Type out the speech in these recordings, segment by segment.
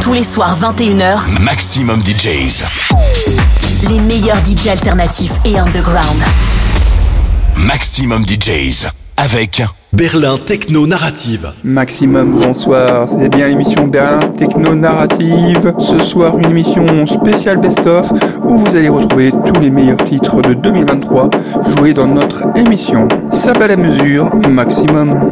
Tous les soirs 21h, Maximum DJs. les meilleurs DJ alternatifs et underground. Maximum DJs. Avec Berlin Techno Narrative. Maximum, bonsoir. C'est bien l'émission Berlin Techno Narrative. Ce soir, une émission spéciale best-of où vous allez retrouver tous les meilleurs titres de 2023 joués dans notre émission. Ça bat la mesure, Maximum. Maximum,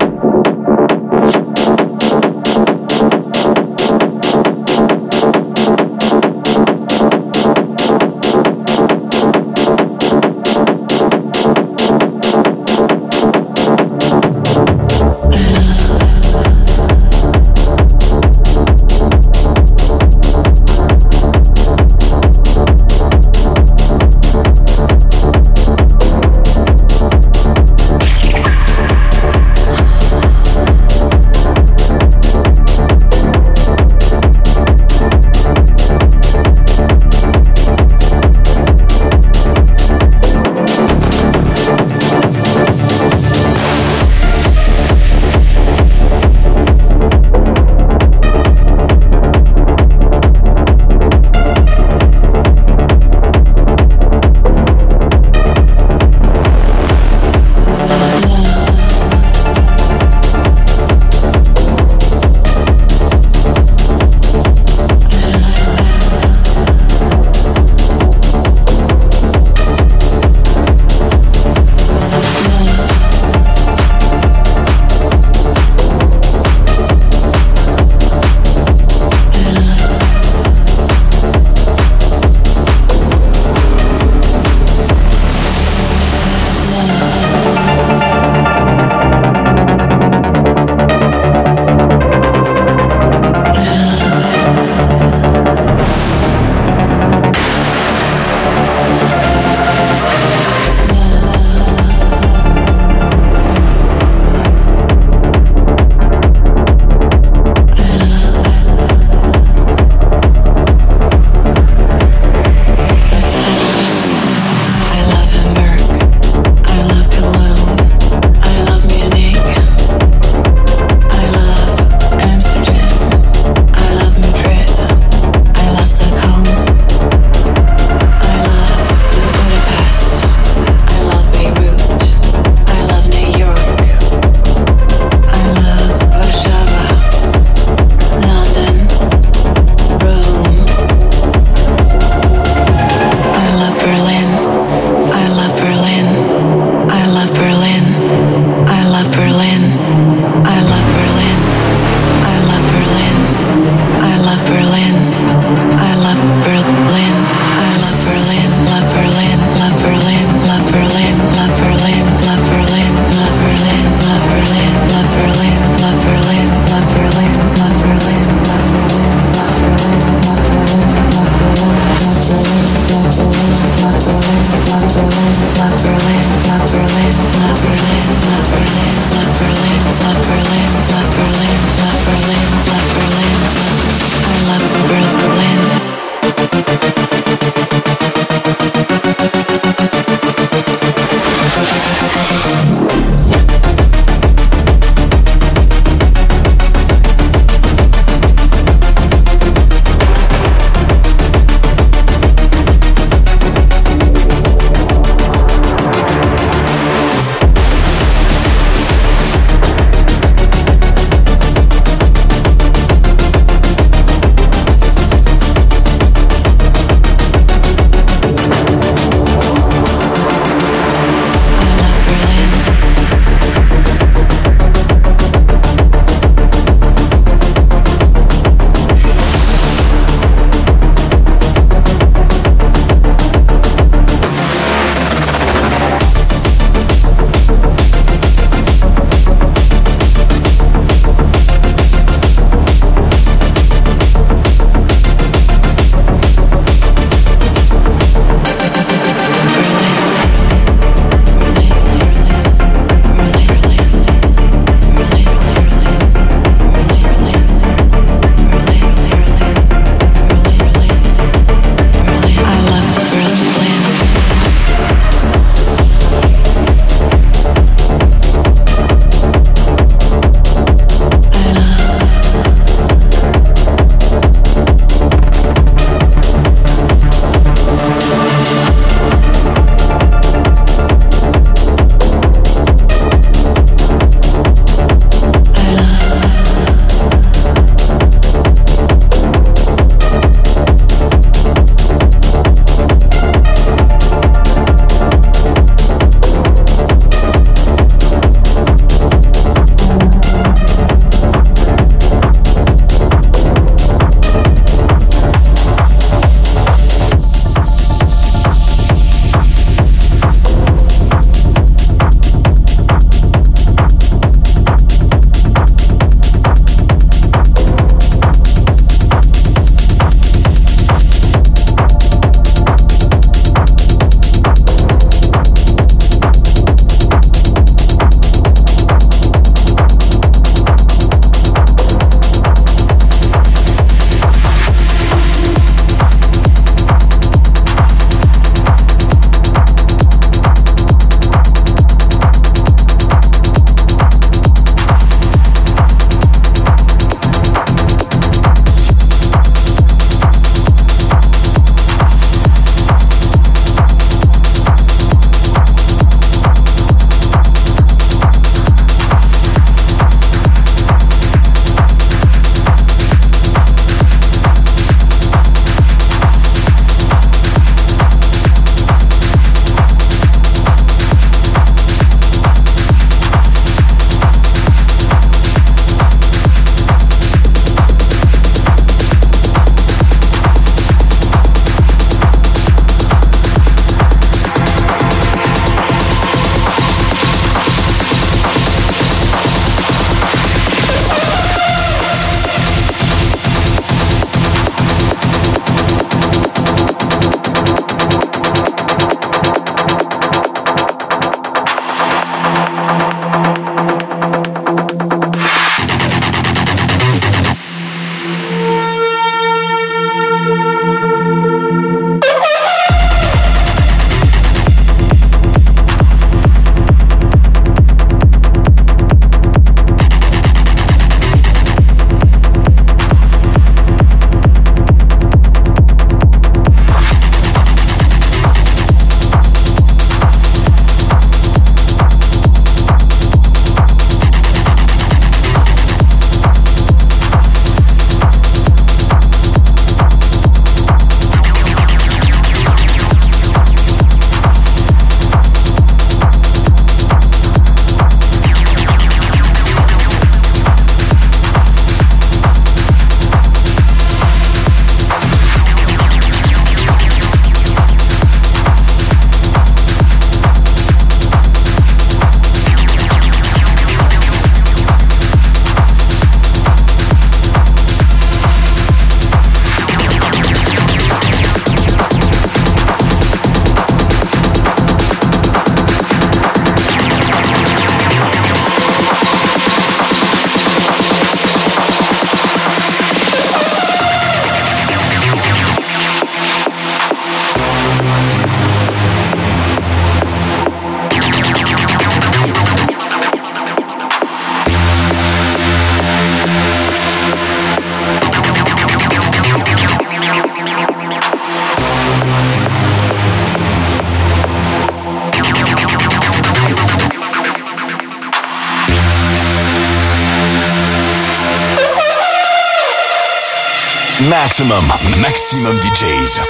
maximum DJs.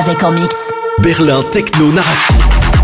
Avec en mix. Berlin Techno Narrative.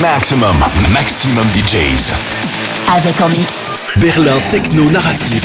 Maximum, maximum DJs. Avec en mix. Berlin Techno Narrative.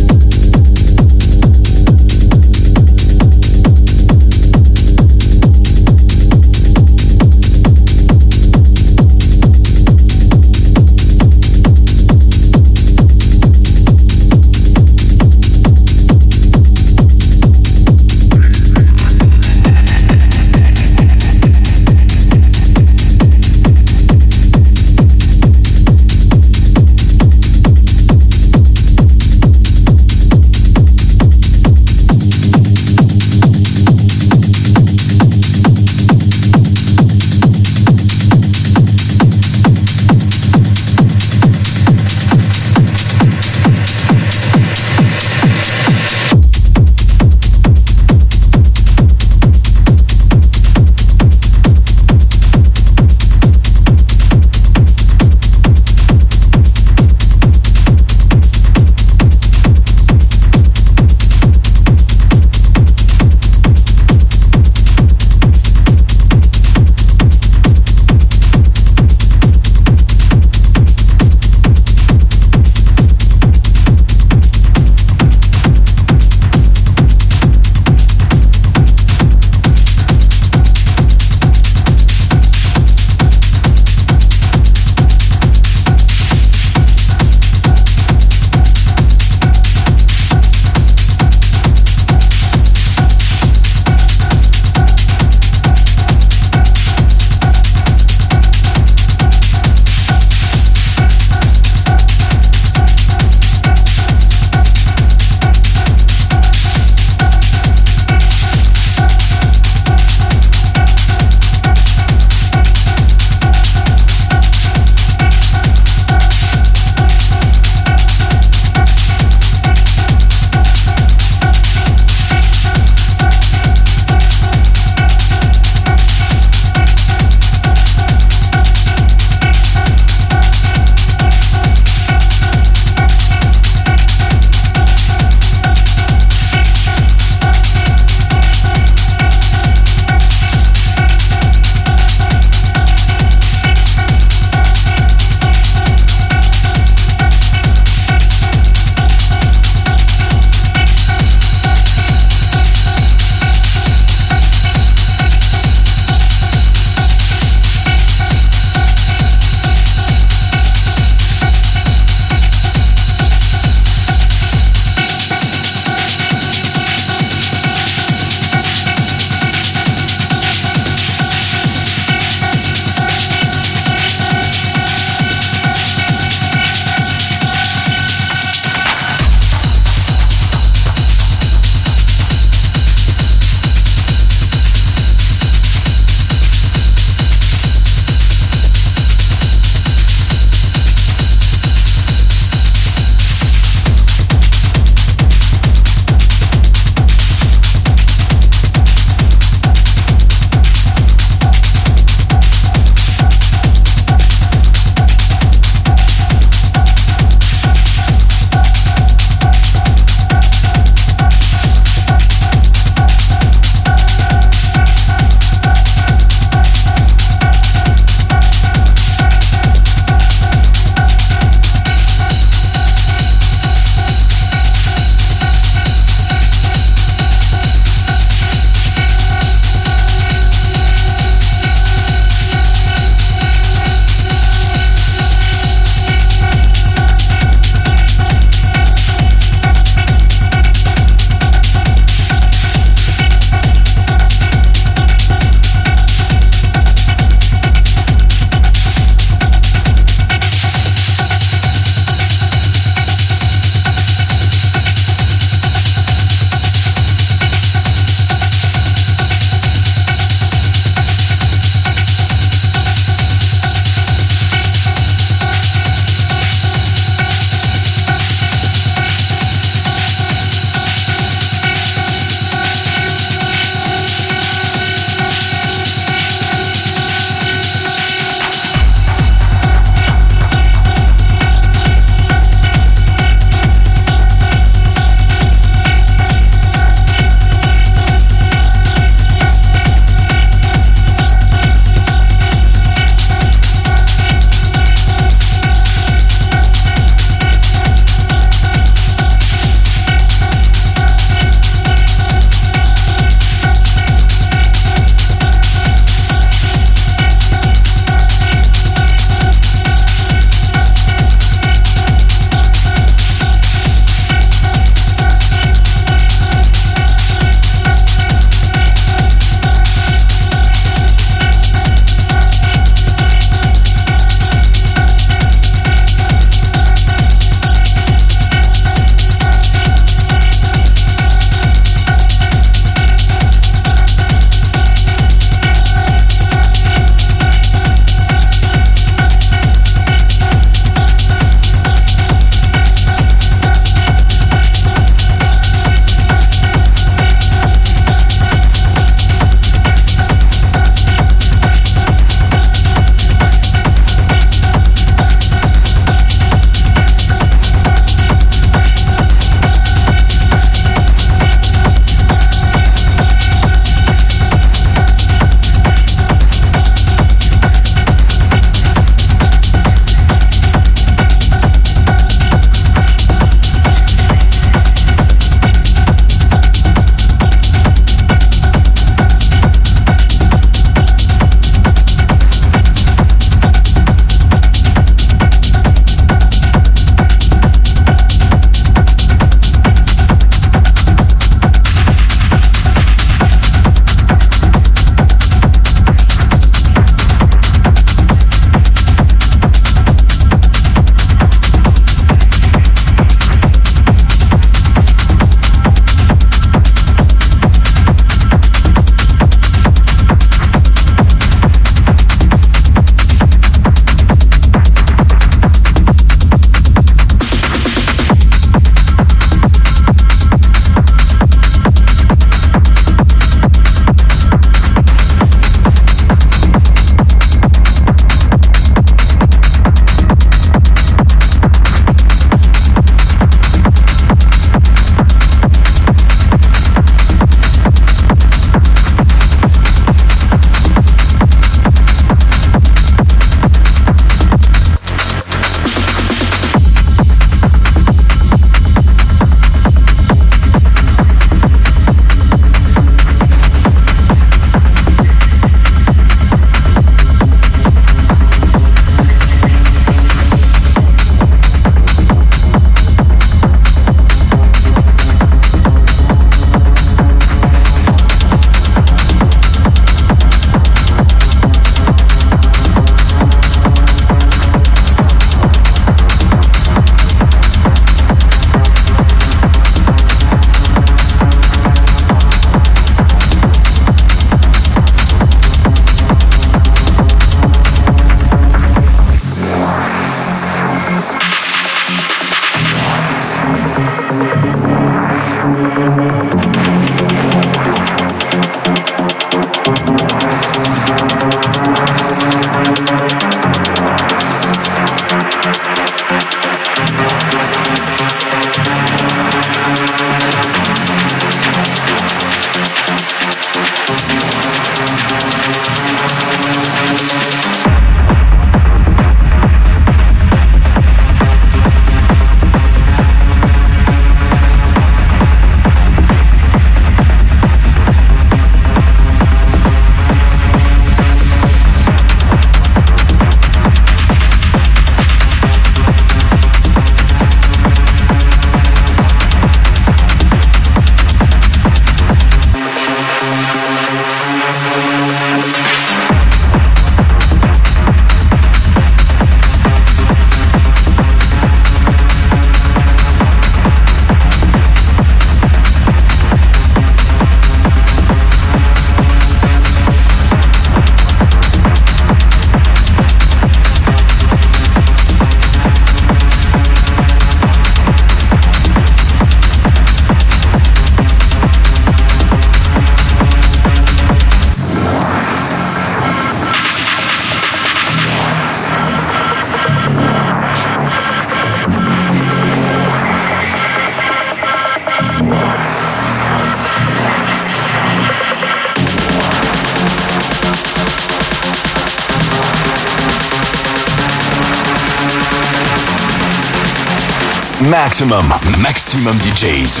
Maximum, maximum DJs.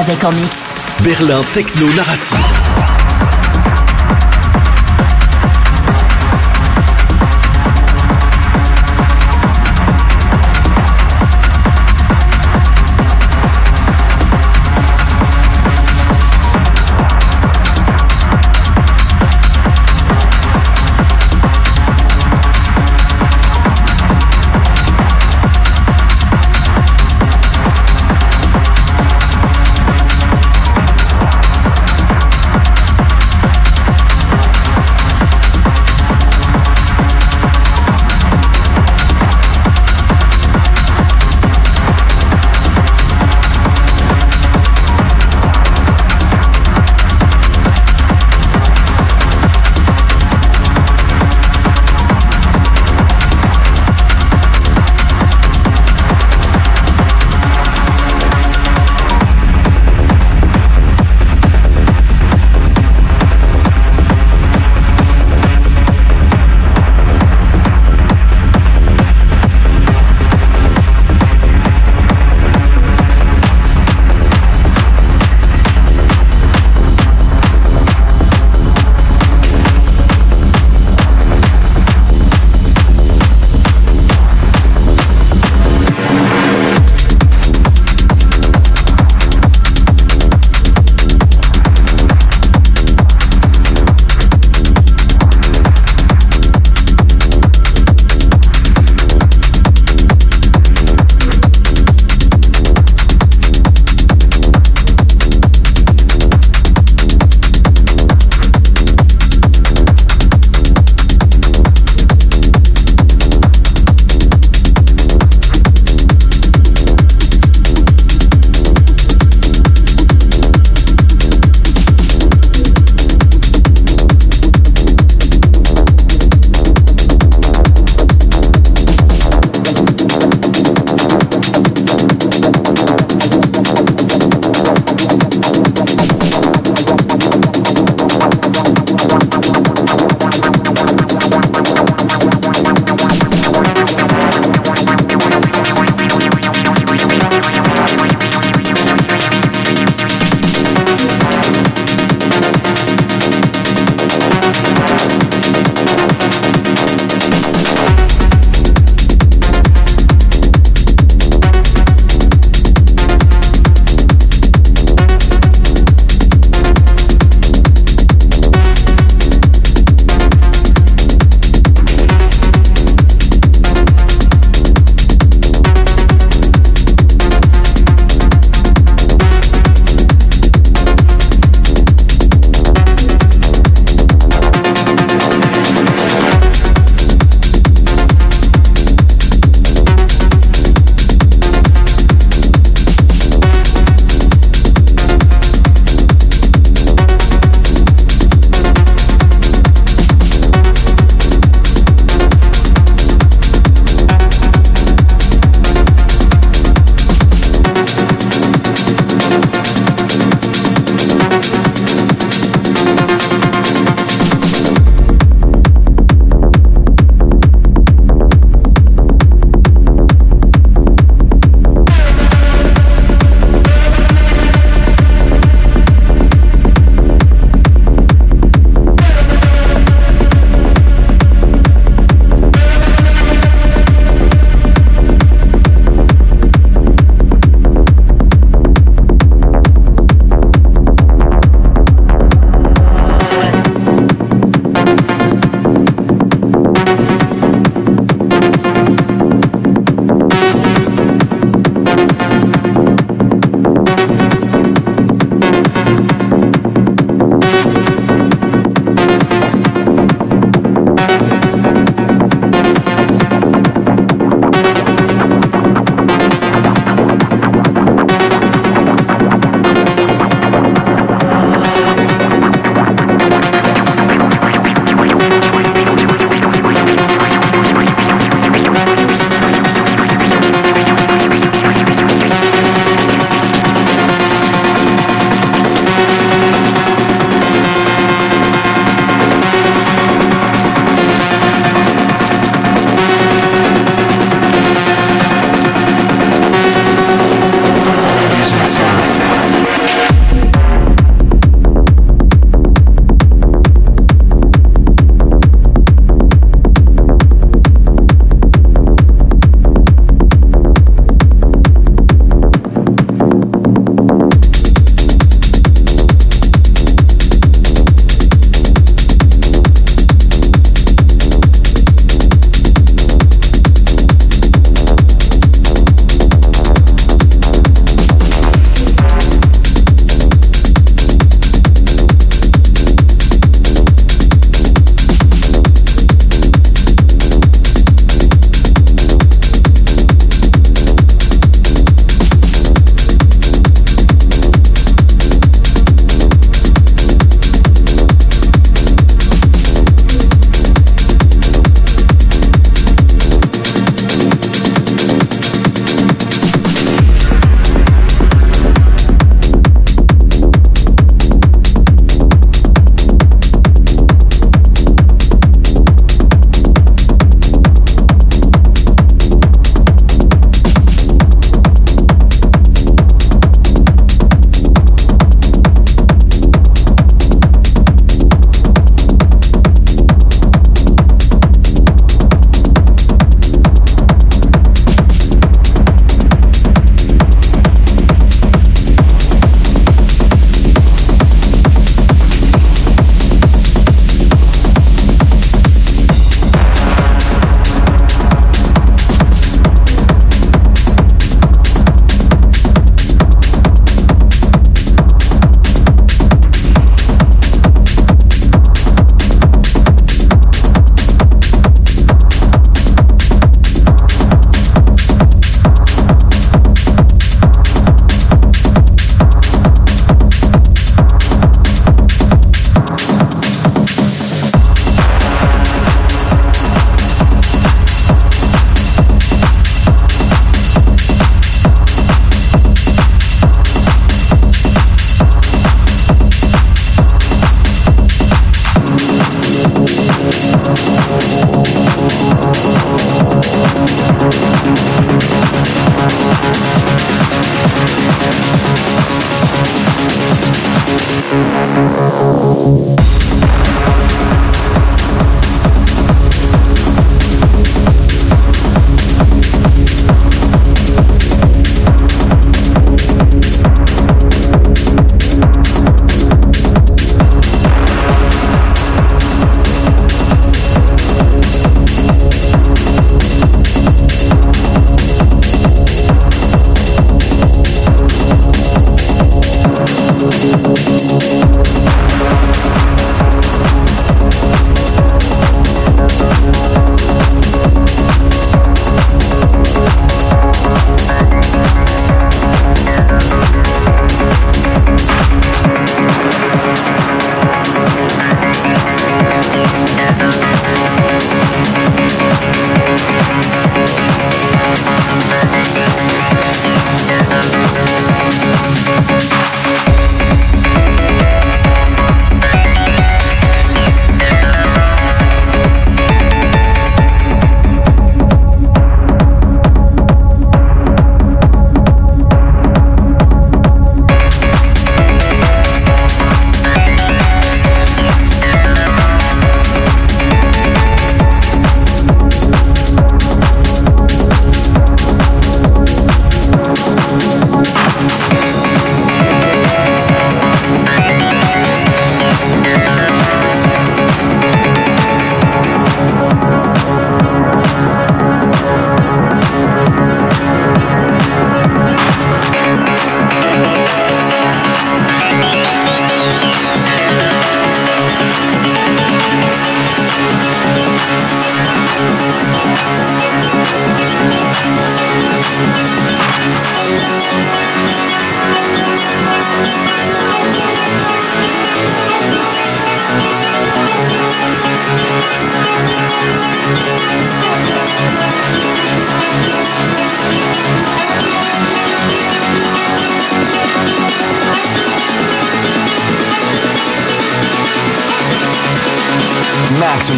Avec en mix. Berlin Techno Narrative.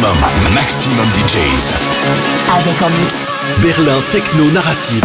Maximum, maximum DJs. Avec en mix. Berlin Techno Narrative.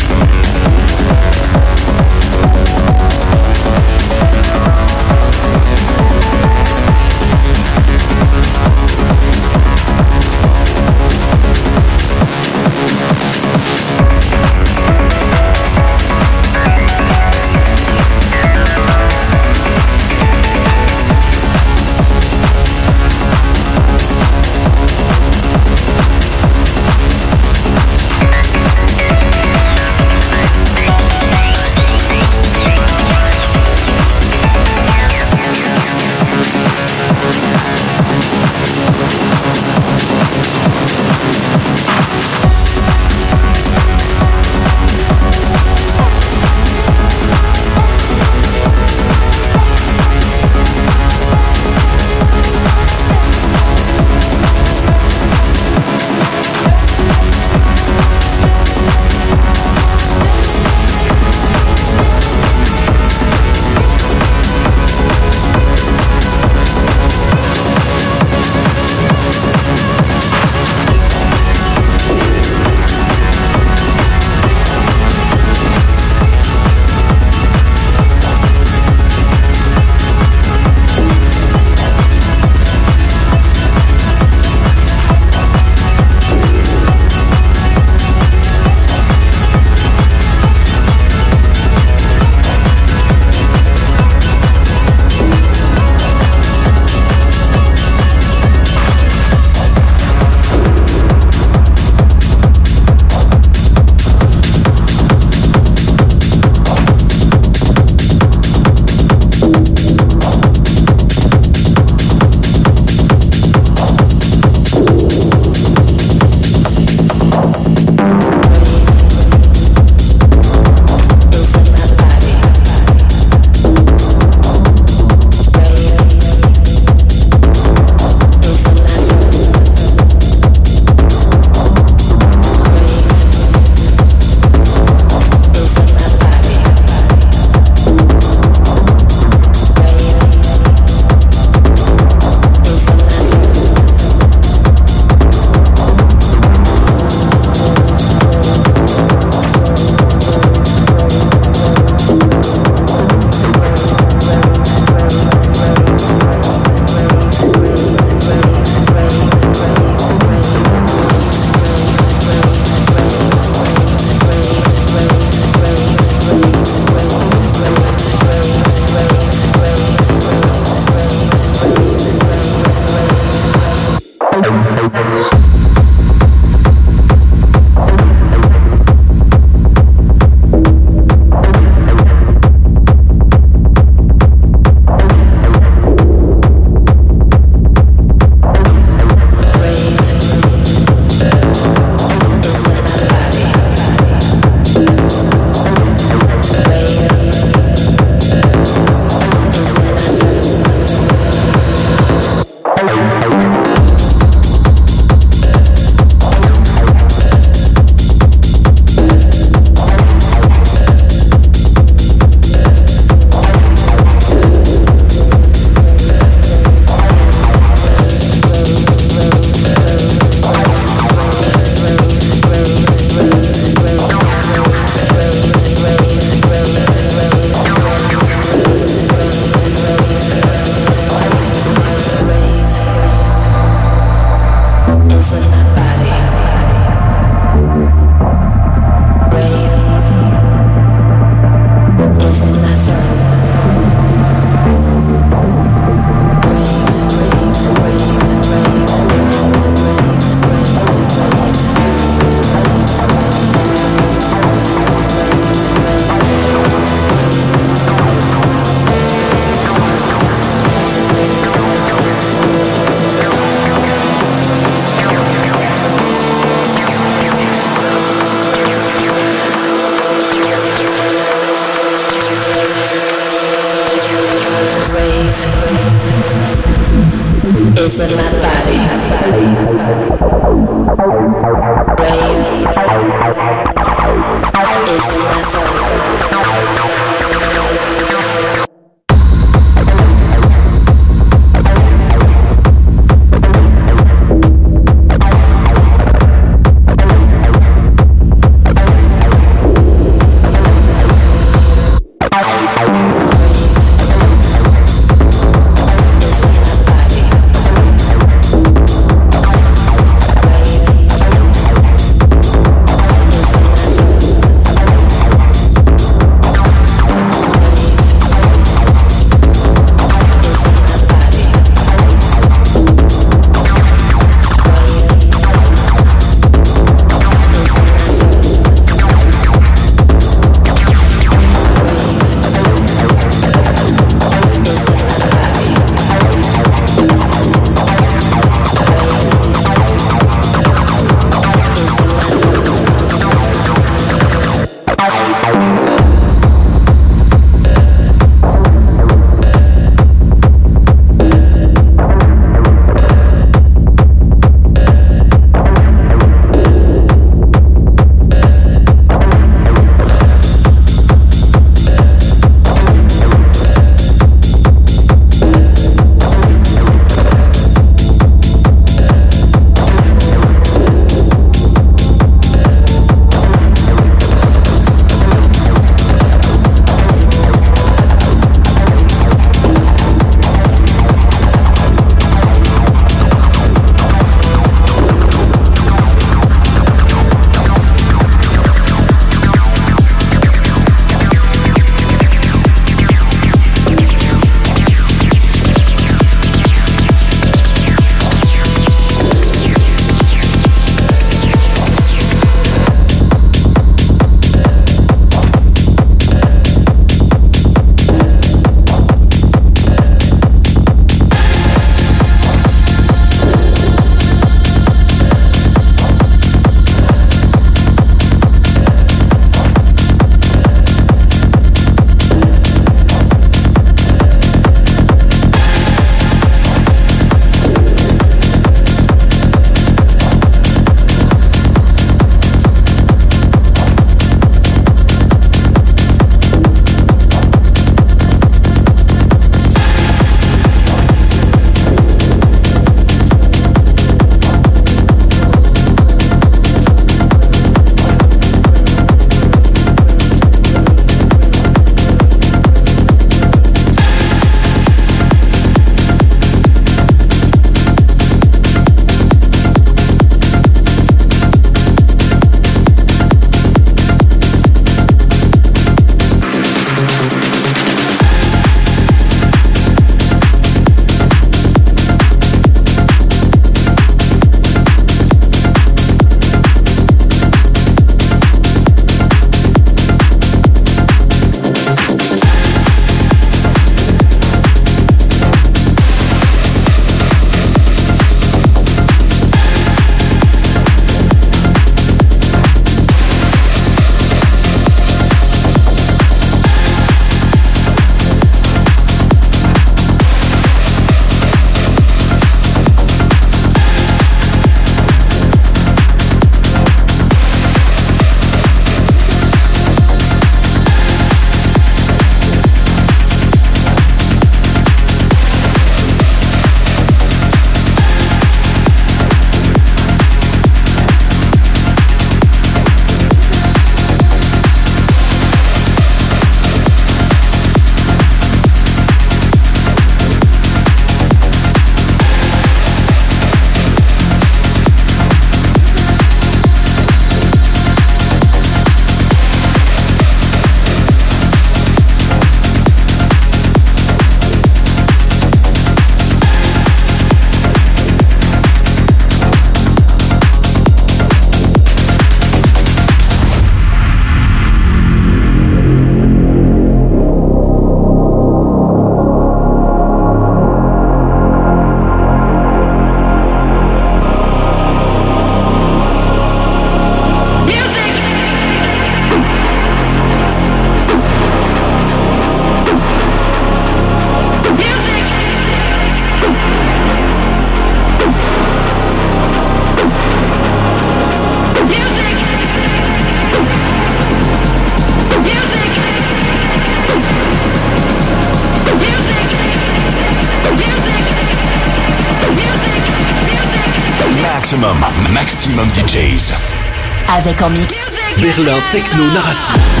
Berlin Techno Narrative.